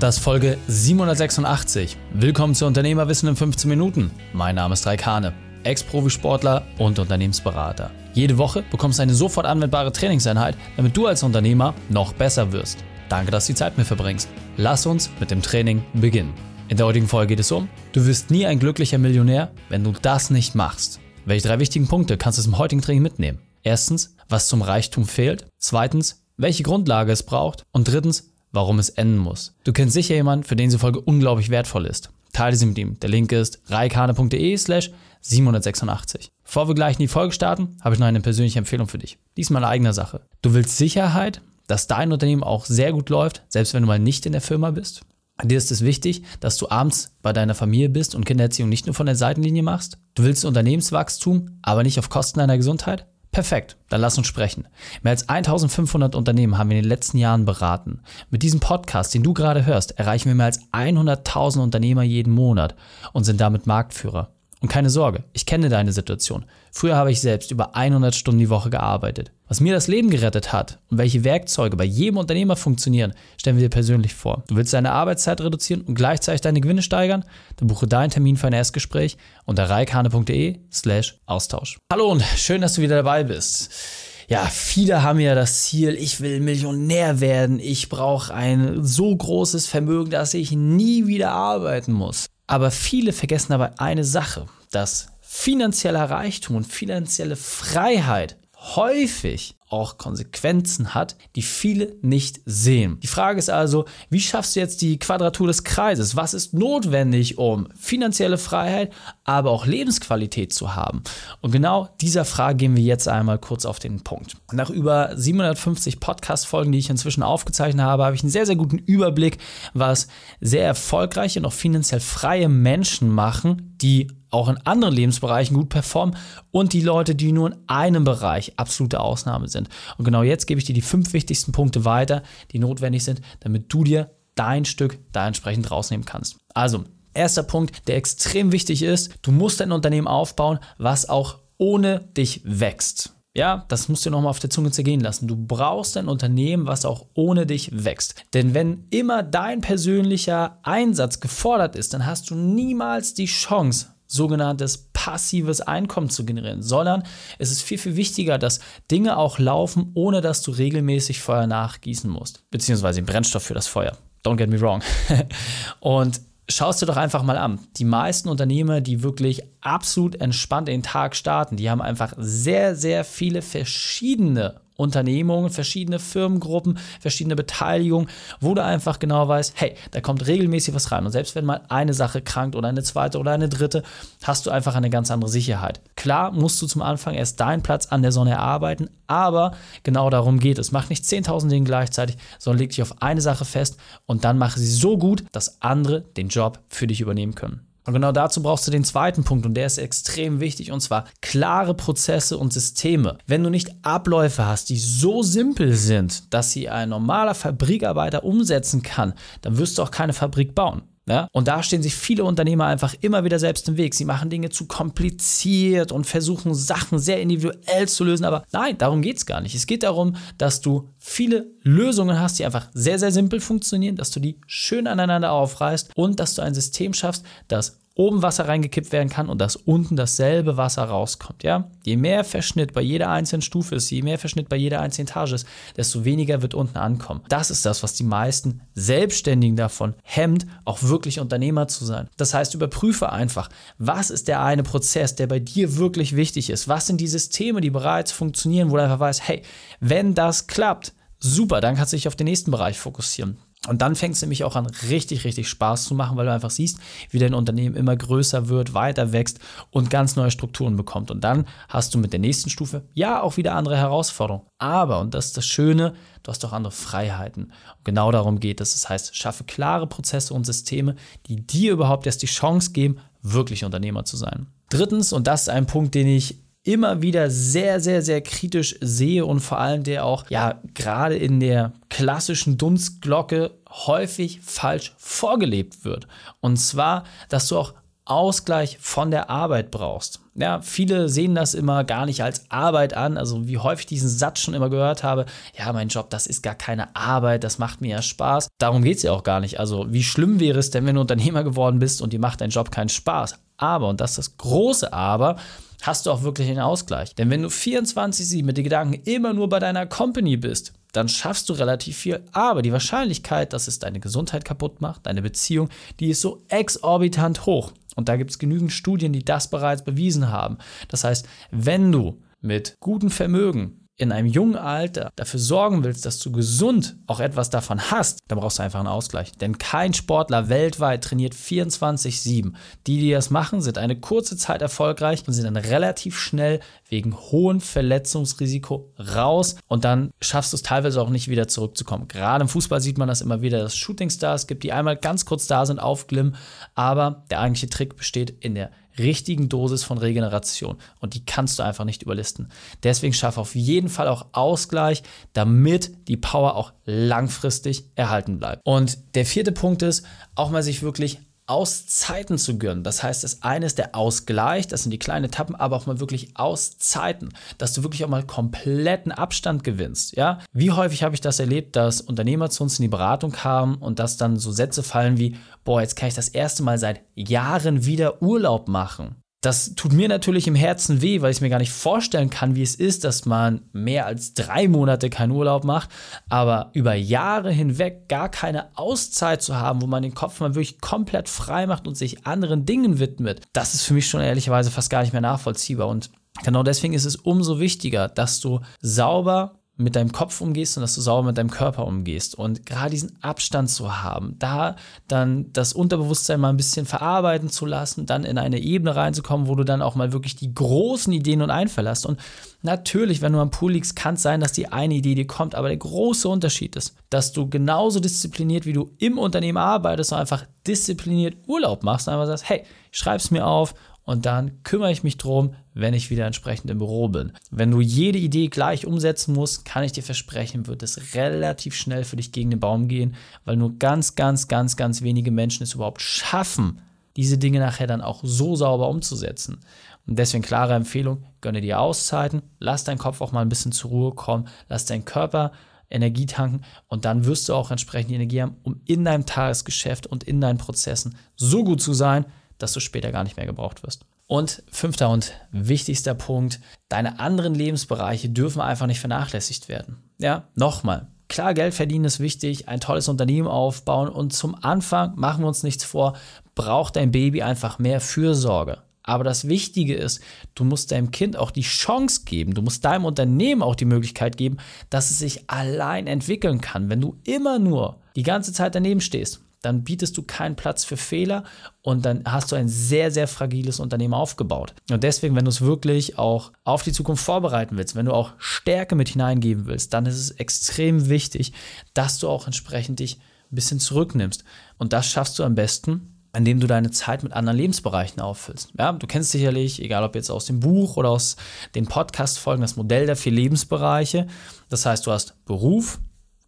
Das ist Folge 786. Willkommen zu Unternehmerwissen in 15 Minuten. Mein Name ist Raik Hane, Ex-Profisportler und Unternehmensberater. Jede Woche bekommst du eine sofort anwendbare Trainingseinheit, damit du als Unternehmer noch besser wirst. Danke, dass du die Zeit mit verbringst. Lass uns mit dem Training beginnen. In der heutigen Folge geht es um, du wirst nie ein glücklicher Millionär, wenn du das nicht machst. Welche drei wichtigen Punkte kannst du im heutigen Training mitnehmen? Erstens, was zum Reichtum fehlt. Zweitens, welche Grundlage es braucht. Und drittens, warum es enden muss. Du kennst sicher jemanden, für den diese Folge unglaublich wertvoll ist. Teile sie mit ihm. Der Link ist reikane.de slash 786. Bevor wir gleich in die Folge starten, habe ich noch eine persönliche Empfehlung für dich. Diesmal eine eigene Sache. Du willst Sicherheit, dass dein Unternehmen auch sehr gut läuft, selbst wenn du mal nicht in der Firma bist? Dir ist es wichtig, dass du abends bei deiner Familie bist und Kindererziehung nicht nur von der Seitenlinie machst. Du willst Unternehmenswachstum, aber nicht auf Kosten deiner Gesundheit? Perfekt, dann lass uns sprechen. Mehr als 1500 Unternehmen haben wir in den letzten Jahren beraten. Mit diesem Podcast, den du gerade hörst, erreichen wir mehr als 100.000 Unternehmer jeden Monat und sind damit Marktführer. Und keine Sorge, ich kenne deine Situation. Früher habe ich selbst über 100 Stunden die Woche gearbeitet. Was mir das Leben gerettet hat und welche Werkzeuge bei jedem Unternehmer funktionieren, stellen wir dir persönlich vor. Du willst deine Arbeitszeit reduzieren und gleichzeitig deine Gewinne steigern? Dann buche deinen Termin für ein Erstgespräch unter reikane.de slash Austausch. Hallo und schön, dass du wieder dabei bist. Ja, viele haben ja das Ziel, ich will Millionär werden, ich brauche ein so großes Vermögen, dass ich nie wieder arbeiten muss. Aber viele vergessen dabei eine Sache, dass finanzieller Reichtum und finanzielle Freiheit häufig auch Konsequenzen hat, die viele nicht sehen. Die Frage ist also, wie schaffst du jetzt die Quadratur des Kreises? Was ist notwendig, um finanzielle Freiheit, aber auch Lebensqualität zu haben? Und genau dieser Frage gehen wir jetzt einmal kurz auf den Punkt. Nach über 750 Podcast-Folgen, die ich inzwischen aufgezeichnet habe, habe ich einen sehr, sehr guten Überblick, was sehr erfolgreiche und auch finanziell freie Menschen machen, die auch in anderen Lebensbereichen gut performen und die Leute, die nur in einem Bereich absolute Ausnahme sind. Und genau jetzt gebe ich dir die fünf wichtigsten Punkte weiter, die notwendig sind, damit du dir dein Stück da entsprechend rausnehmen kannst. Also, erster Punkt, der extrem wichtig ist, du musst ein Unternehmen aufbauen, was auch ohne dich wächst. Ja, das musst du nochmal auf der Zunge zergehen lassen. Du brauchst ein Unternehmen, was auch ohne dich wächst. Denn wenn immer dein persönlicher Einsatz gefordert ist, dann hast du niemals die Chance, sogenanntes passives Einkommen zu generieren, sondern es ist viel, viel wichtiger, dass Dinge auch laufen, ohne dass du regelmäßig Feuer nachgießen musst, beziehungsweise Brennstoff für das Feuer. Don't get me wrong. Und schaust du doch einfach mal an. Die meisten Unternehmer, die wirklich absolut entspannt den Tag starten, die haben einfach sehr, sehr viele verschiedene Unternehmungen, verschiedene Firmengruppen, verschiedene Beteiligungen, wo du einfach genau weißt, hey, da kommt regelmäßig was rein. Und selbst wenn mal eine Sache krankt oder eine zweite oder eine dritte, hast du einfach eine ganz andere Sicherheit. Klar musst du zum Anfang erst deinen Platz an der Sonne erarbeiten, aber genau darum geht es. Mach nicht 10.000 Dinge gleichzeitig, sondern leg dich auf eine Sache fest und dann mach sie so gut, dass andere den Job für dich übernehmen können. Und genau dazu brauchst du den zweiten Punkt und der ist extrem wichtig und zwar klare Prozesse und Systeme. Wenn du nicht Abläufe hast, die so simpel sind, dass sie ein normaler Fabrikarbeiter umsetzen kann, dann wirst du auch keine Fabrik bauen. Ja? Und da stehen sich viele Unternehmer einfach immer wieder selbst im Weg. Sie machen Dinge zu kompliziert und versuchen Sachen sehr individuell zu lösen. Aber nein, darum geht es gar nicht. Es geht darum, dass du viele Lösungen hast, die einfach sehr, sehr simpel funktionieren, dass du die schön aneinander aufreißt und dass du ein System schaffst, das oben Wasser reingekippt werden kann und dass unten dasselbe Wasser rauskommt. Ja? Je mehr Verschnitt bei jeder einzelnen Stufe ist, je mehr Verschnitt bei jeder einzelnen Etage ist, desto weniger wird unten ankommen. Das ist das, was die meisten Selbstständigen davon hemmt, auch wirklich Unternehmer zu sein. Das heißt, überprüfe einfach, was ist der eine Prozess, der bei dir wirklich wichtig ist? Was sind die Systeme, die bereits funktionieren, wo du einfach weißt, hey, wenn das klappt, super, dann kannst du dich auf den nächsten Bereich fokussieren. Und dann fängt es nämlich auch an, richtig, richtig Spaß zu machen, weil du einfach siehst, wie dein Unternehmen immer größer wird, weiter wächst und ganz neue Strukturen bekommt. Und dann hast du mit der nächsten Stufe ja auch wieder andere Herausforderungen. Aber, und das ist das Schöne, du hast auch andere Freiheiten. Und genau darum geht es. Das heißt, schaffe klare Prozesse und Systeme, die dir überhaupt erst die Chance geben, wirklich Unternehmer zu sein. Drittens, und das ist ein Punkt, den ich immer wieder sehr, sehr, sehr kritisch sehe und vor allem der auch, ja, gerade in der klassischen Dunstglocke häufig falsch vorgelebt wird. Und zwar, dass du auch Ausgleich von der Arbeit brauchst. Ja, viele sehen das immer gar nicht als Arbeit an. Also wie häufig diesen Satz schon immer gehört habe, ja, mein Job, das ist gar keine Arbeit, das macht mir ja Spaß. Darum geht es ja auch gar nicht. Also wie schlimm wäre es denn, wenn du Unternehmer geworden bist und dir macht dein Job keinen Spaß? Aber, und das ist das große Aber, hast du auch wirklich einen Ausgleich. Denn wenn du 24-7 mit den Gedanken immer nur bei deiner Company bist, dann schaffst du relativ viel. Aber die Wahrscheinlichkeit, dass es deine Gesundheit kaputt macht, deine Beziehung, die ist so exorbitant hoch. Und da gibt es genügend Studien, die das bereits bewiesen haben. Das heißt, wenn du mit gutem Vermögen in einem jungen Alter dafür sorgen willst, dass du gesund auch etwas davon hast, dann brauchst du einfach einen Ausgleich. Denn kein Sportler weltweit trainiert 24-7. Die, die das machen, sind eine kurze Zeit erfolgreich und sind dann relativ schnell wegen hohem Verletzungsrisiko raus und dann schaffst du es teilweise auch nicht wieder zurückzukommen. Gerade im Fußball sieht man das immer wieder, dass Shootingstars gibt, die einmal ganz kurz da sind, aufglimmen, aber der eigentliche Trick besteht in der richtigen Dosis von Regeneration. Und die kannst du einfach nicht überlisten. Deswegen schaffe auf jeden Fall auch Ausgleich, damit die Power auch langfristig erhalten bleibt. Und der vierte Punkt ist, auch mal sich wirklich Auszeiten zu gönnen. Das heißt, das eine ist der Ausgleich, das sind die kleinen Etappen, aber auch mal wirklich Auszeiten, dass du wirklich auch mal kompletten Abstand gewinnst. Ja, wie häufig habe ich das erlebt, dass Unternehmer zu uns in die Beratung kamen und dass dann so Sätze fallen wie, boah, jetzt kann ich das erste Mal seit Jahren wieder Urlaub machen. Das tut mir natürlich im Herzen weh, weil ich mir gar nicht vorstellen kann, wie es ist, dass man mehr als drei Monate keinen Urlaub macht, aber über Jahre hinweg gar keine Auszeit zu haben, wo man den Kopf mal wirklich komplett frei macht und sich anderen Dingen widmet. Das ist für mich schon ehrlicherweise fast gar nicht mehr nachvollziehbar und Genau deswegen ist es umso wichtiger, dass du sauber mit deinem Kopf umgehst und dass du sauber mit deinem Körper umgehst. Und gerade diesen Abstand zu haben, da dann das Unterbewusstsein mal ein bisschen verarbeiten zu lassen, dann in eine Ebene reinzukommen, wo du dann auch mal wirklich die großen Ideen und Einfälle hast. Und natürlich, wenn du am Pool liegst, kann es sein, dass die eine Idee dir kommt, aber der große Unterschied ist, dass du genauso diszipliniert, wie du im Unternehmen arbeitest und einfach diszipliniert Urlaub machst und einfach sagst, hey, schreib's mir auf und dann kümmere ich mich drum, wenn ich wieder entsprechend im Büro bin. Wenn du jede Idee gleich umsetzen musst, kann ich dir versprechen, wird es relativ schnell für dich gegen den Baum gehen, weil nur ganz, ganz, ganz, ganz wenige Menschen es überhaupt schaffen, diese Dinge nachher dann auch so sauber umzusetzen. Und deswegen klare Empfehlung, gönne dir Auszeiten, lass deinen Kopf auch mal ein bisschen zur Ruhe kommen, lass deinen Körper Energie tanken und dann wirst du auch entsprechend die Energie haben, um in deinem Tagesgeschäft und in deinen Prozessen so gut zu sein, dass du später gar nicht mehr gebraucht wirst. Und fünfter und wichtigster Punkt, deine anderen Lebensbereiche dürfen einfach nicht vernachlässigt werden. Ja, nochmal. Klar, Geld verdienen ist wichtig, ein tolles Unternehmen aufbauen und zum Anfang, machen wir uns nichts vor, braucht dein Baby einfach mehr Fürsorge. Aber das Wichtige ist, du musst deinem Kind auch die Chance geben, du musst deinem Unternehmen auch die Möglichkeit geben, dass es sich allein entwickeln kann. Wenn du immer nur die ganze Zeit daneben stehst, dann bietest du keinen Platz für Fehler und dann hast du ein sehr, sehr fragiles Unternehmen aufgebaut. Und deswegen, wenn du es wirklich auch auf die Zukunft vorbereiten willst, wenn du auch Stärke mit hineingeben willst, dann ist es extrem wichtig, dass du auch entsprechend dich ein bisschen zurücknimmst. Und das schaffst du am besten, indem du deine Zeit mit anderen Lebensbereichen auffüllst. Ja, du kennst sicherlich, egal ob jetzt aus dem Buch oder aus den Podcast-Folgen, das Modell der vier Lebensbereiche. Das heißt, du hast Beruf,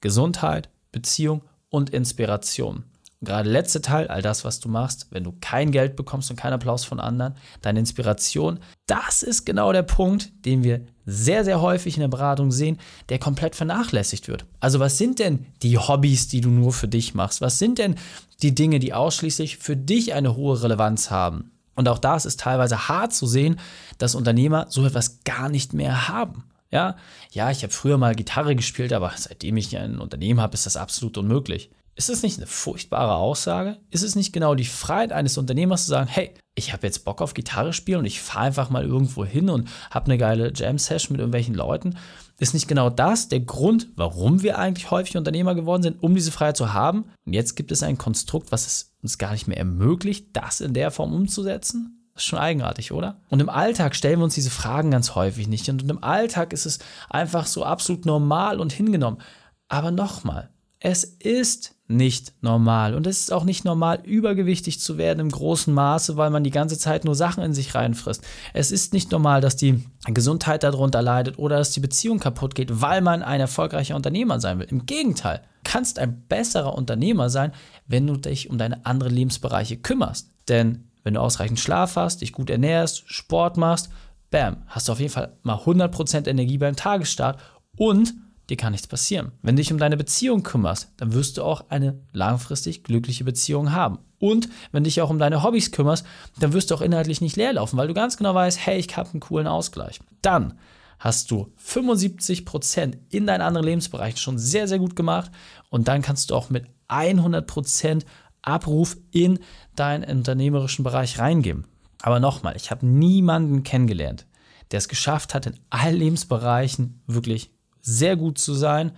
Gesundheit, Beziehung und Inspiration gerade letzte Teil, all das, was du machst, wenn du kein Geld bekommst und keinen Applaus von anderen, deine Inspiration, das ist genau der Punkt, den wir sehr, sehr häufig in der Beratung sehen, der komplett vernachlässigt wird. Also was sind denn die Hobbys, die du nur für dich machst? Was sind denn die Dinge, die ausschließlich für dich eine hohe Relevanz haben? Und auch da ist teilweise hart zu sehen, dass Unternehmer so etwas gar nicht mehr haben. Ja, ja, ich habe früher mal Gitarre gespielt, aber seitdem ich ein Unternehmen habe, ist das absolut unmöglich. Ist das nicht eine furchtbare Aussage? Ist es nicht genau die Freiheit eines Unternehmers zu sagen, hey, ich habe jetzt Bock auf Gitarre spielen und ich fahre einfach mal irgendwo hin und habe eine geile Jam-Session mit irgendwelchen Leuten? Ist nicht genau das der Grund, warum wir eigentlich häufig Unternehmer geworden sind, um diese Freiheit zu haben? Und jetzt gibt es ein Konstrukt, was es uns gar nicht mehr ermöglicht, das in der Form umzusetzen? Das ist schon eigenartig, oder? Und im Alltag stellen wir uns diese Fragen ganz häufig nicht. Und im Alltag ist es einfach so absolut normal und hingenommen. Aber nochmal, es ist nicht normal. Und es ist auch nicht normal, übergewichtig zu werden im großen Maße, weil man die ganze Zeit nur Sachen in sich reinfrisst. Es ist nicht normal, dass die Gesundheit darunter leidet oder dass die Beziehung kaputt geht, weil man ein erfolgreicher Unternehmer sein will. Im Gegenteil, kannst ein besserer Unternehmer sein, wenn du dich um deine anderen Lebensbereiche kümmerst. Denn wenn du ausreichend Schlaf hast, dich gut ernährst, Sport machst, bam, hast du auf jeden Fall mal 100% Energie beim Tagesstart und dir kann nichts passieren. Wenn du dich um deine Beziehung kümmerst, dann wirst du auch eine langfristig glückliche Beziehung haben. Und wenn du dich auch um deine Hobbys kümmerst, dann wirst du auch inhaltlich nicht leerlaufen, weil du ganz genau weißt, hey, ich habe einen coolen Ausgleich. Dann hast du 75% in deinen anderen Lebensbereichen schon sehr, sehr gut gemacht und dann kannst du auch mit 100% Abruf in deinen unternehmerischen Bereich reingeben. Aber nochmal, ich habe niemanden kennengelernt, der es geschafft hat, in allen Lebensbereichen wirklich sehr gut zu sein,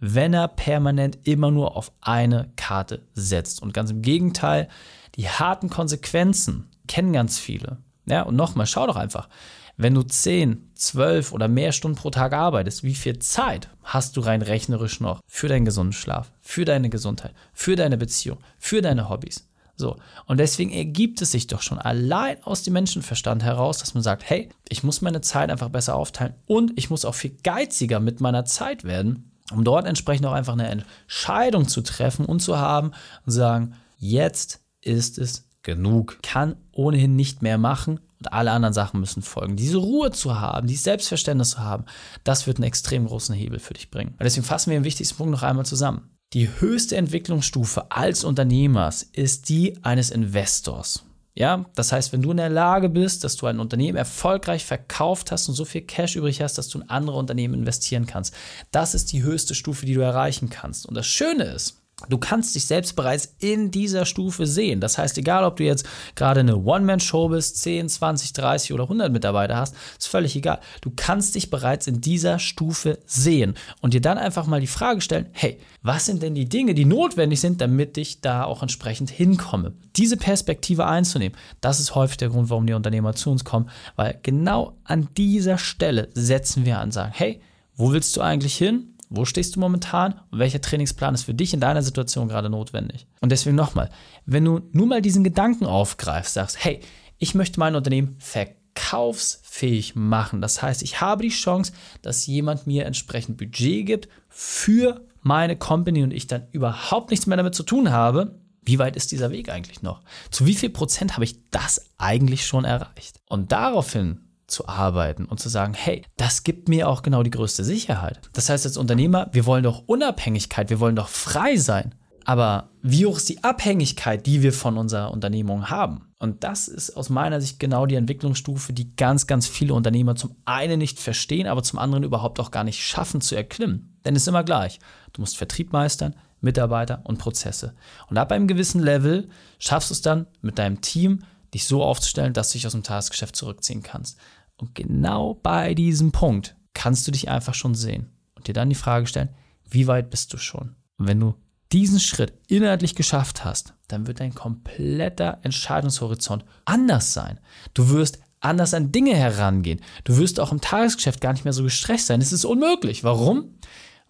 wenn er permanent immer nur auf eine Karte setzt. Und ganz im Gegenteil, die harten Konsequenzen kennen ganz viele. Ja, und nochmal, schau doch einfach, wenn du 10, 12 oder mehr Stunden pro Tag arbeitest, wie viel Zeit hast du rein rechnerisch noch für deinen gesunden Schlaf, für deine Gesundheit, für deine Beziehung, für deine Hobbys? So. Und deswegen ergibt es sich doch schon allein aus dem Menschenverstand heraus, dass man sagt, hey, ich muss meine Zeit einfach besser aufteilen und ich muss auch viel geiziger mit meiner Zeit werden, um dort entsprechend auch einfach eine Entscheidung zu treffen und zu haben und sagen, jetzt ist es genug, kann ohnehin nicht mehr machen und alle anderen Sachen müssen folgen. Diese Ruhe zu haben, dieses Selbstverständnis zu haben, das wird einen extrem großen Hebel für dich bringen. Und deswegen fassen wir den wichtigsten Punkt noch einmal zusammen. Die höchste Entwicklungsstufe als Unternehmers ist die eines Investors. Ja, das heißt, wenn du in der Lage bist, dass du ein Unternehmen erfolgreich verkauft hast und so viel Cash übrig hast, dass du in andere Unternehmen investieren kannst, das ist die höchste Stufe, die du erreichen kannst. Und das Schöne ist, Du kannst dich selbst bereits in dieser Stufe sehen. Das heißt, egal ob du jetzt gerade eine One-Man-Show bist, 10, 20, 30 oder 100 Mitarbeiter hast, ist völlig egal. Du kannst dich bereits in dieser Stufe sehen und dir dann einfach mal die Frage stellen, hey, was sind denn die Dinge, die notwendig sind, damit ich da auch entsprechend hinkomme? Diese Perspektive einzunehmen, das ist häufig der Grund, warum die Unternehmer zu uns kommen, weil genau an dieser Stelle setzen wir an, sagen, hey, wo willst du eigentlich hin? Wo stehst du momentan und welcher Trainingsplan ist für dich in deiner Situation gerade notwendig? Und deswegen nochmal, wenn du nur mal diesen Gedanken aufgreifst, sagst, hey, ich möchte mein Unternehmen verkaufsfähig machen. Das heißt, ich habe die Chance, dass jemand mir entsprechend Budget gibt für meine Company und ich dann überhaupt nichts mehr damit zu tun habe. Wie weit ist dieser Weg eigentlich noch? Zu wie viel Prozent habe ich das eigentlich schon erreicht? Und daraufhin zu arbeiten und zu sagen, hey, das gibt mir auch genau die größte Sicherheit. Das heißt, als Unternehmer, wir wollen doch Unabhängigkeit, wir wollen doch frei sein. Aber wie hoch ist die Abhängigkeit, die wir von unserer Unternehmung haben? Und das ist aus meiner Sicht genau die Entwicklungsstufe, die ganz, ganz viele Unternehmer zum einen nicht verstehen, aber zum anderen überhaupt auch gar nicht schaffen zu erklimmen. Denn es ist immer gleich. Du musst Vertrieb meistern, Mitarbeiter und Prozesse. Und ab einem gewissen Level schaffst du es dann mit deinem Team, dich so aufzustellen, dass du dich aus dem Tagesgeschäft zurückziehen kannst. Und genau bei diesem Punkt kannst du dich einfach schon sehen und dir dann die Frage stellen, wie weit bist du schon? Und wenn du diesen Schritt inhaltlich geschafft hast, dann wird dein kompletter Entscheidungshorizont anders sein. Du wirst anders an Dinge herangehen. Du wirst auch im Tagesgeschäft gar nicht mehr so gestresst sein. Es ist unmöglich. Warum?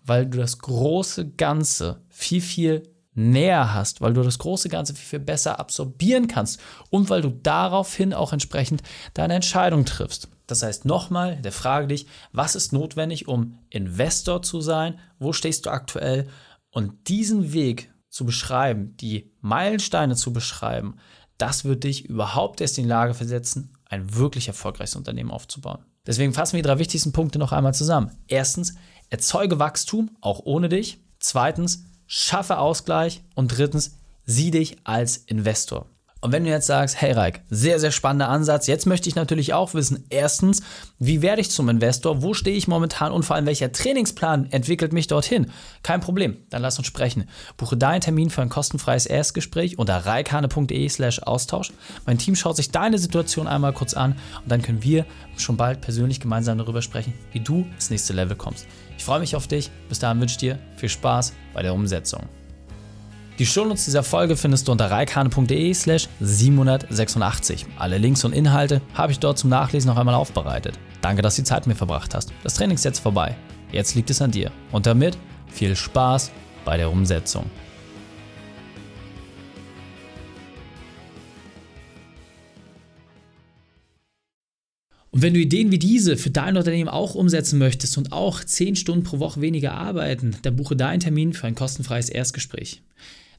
Weil du das große Ganze viel, viel näher hast, weil du das große Ganze viel, viel besser absorbieren kannst und weil du daraufhin auch entsprechend deine Entscheidung triffst. Das heißt nochmal, der frage dich, was ist notwendig, um Investor zu sein? Wo stehst du aktuell? Und diesen Weg zu beschreiben, die Meilensteine zu beschreiben, das wird dich überhaupt erst in die Lage versetzen, ein wirklich erfolgreiches Unternehmen aufzubauen. Deswegen fassen wir die drei wichtigsten Punkte noch einmal zusammen. Erstens, erzeuge Wachstum, auch ohne dich. Zweitens, schaffe Ausgleich. Und drittens, sieh dich als Investor. Und wenn du jetzt sagst, hey Reik, sehr, sehr spannender Ansatz, jetzt möchte ich natürlich auch wissen, erstens, wie werde ich zum Investor, wo stehe ich momentan und vor allem welcher Trainingsplan entwickelt mich dorthin? Kein Problem, dann lass uns sprechen. Buche deinen Termin für ein kostenfreies Erstgespräch unter reikane.de slash Austausch. Mein Team schaut sich deine Situation einmal kurz an und dann können wir schon bald persönlich gemeinsam darüber sprechen, wie du ins nächste Level kommst. Ich freue mich auf dich. Bis dahin wünsche ich dir viel Spaß bei der Umsetzung. Die Shownotes dieser Folge findest du unter reikane.de slash 786. Alle Links und Inhalte habe ich dort zum Nachlesen noch einmal aufbereitet. Danke, dass du die Zeit mit mir verbracht hast. Das Training ist jetzt vorbei. Jetzt liegt es an dir. Und damit viel Spaß bei der Umsetzung. Und wenn du Ideen wie diese für dein Unternehmen auch umsetzen möchtest und auch 10 Stunden pro Woche weniger arbeiten, dann buche deinen Termin für ein kostenfreies Erstgespräch.